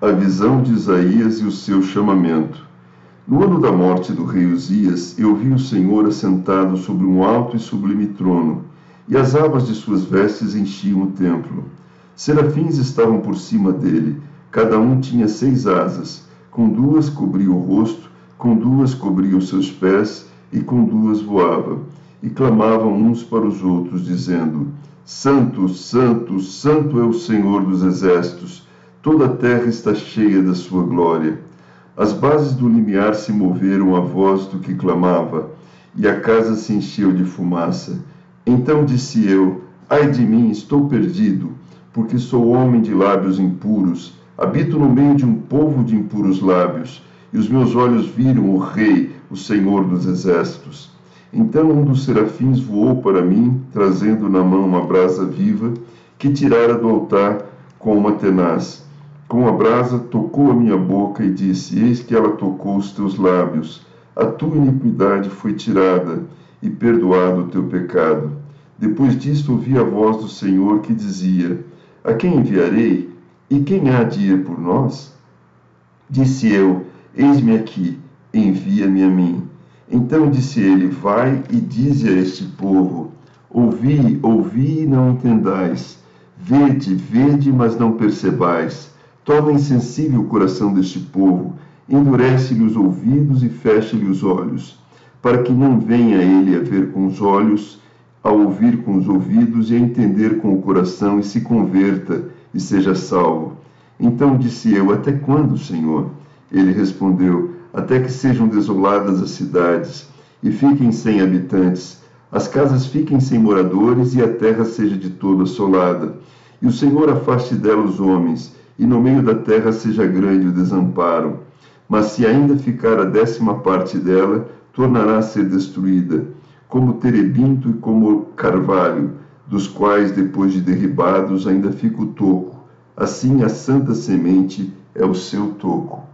A visão de Isaías e o seu chamamento. No ano da morte do rei Uzias, eu vi o Senhor assentado sobre um alto e sublime trono, e as abas de suas vestes enchiam o templo. Serafins estavam por cima dele, cada um tinha seis asas, com duas cobria o rosto, com duas cobria os seus pés, e com duas voava. E clamavam uns para os outros, dizendo: Santo, Santo, Santo é o Senhor dos exércitos, toda a terra está cheia da sua glória. As bases do limiar se moveram à voz do que clamava, e a casa se encheu de fumaça. Então disse eu: Ai de mim, estou perdido, porque sou homem de lábios impuros, habito no meio de um povo de impuros lábios, e os meus olhos viram o Rei, o Senhor dos exércitos. Então um dos serafins voou para mim, trazendo na mão uma brasa viva, que tirara do altar com uma tenaz. Com a brasa tocou a minha boca e disse: Eis que ela tocou os teus lábios. A tua iniquidade foi tirada e perdoado o teu pecado. Depois disto ouvi a voz do Senhor que dizia: A quem enviarei? E quem há de ir por nós? Disse eu: Eis-me aqui, envia-me a mim. Então disse ele: Vai e dize a este povo: Ouvi, ouvi e não entendais. Vede, vede, mas não percebais. Torna insensível o coração deste povo, endurece-lhe os ouvidos e fecha-lhe os olhos, para que não venha ele a ver com os olhos, a ouvir com os ouvidos e a entender com o coração e se converta e seja salvo. Então disse eu: Até quando, Senhor? Ele respondeu: até que sejam desoladas as cidades e fiquem sem habitantes, as casas fiquem sem moradores e a terra seja de todo assolada. E o Senhor afaste dela os homens, e no meio da terra seja grande o desamparo. Mas se ainda ficar a décima parte dela, tornará a ser destruída, como terebinto e como carvalho, dos quais, depois de derribados, ainda fica o toco. Assim a santa semente é o seu toco.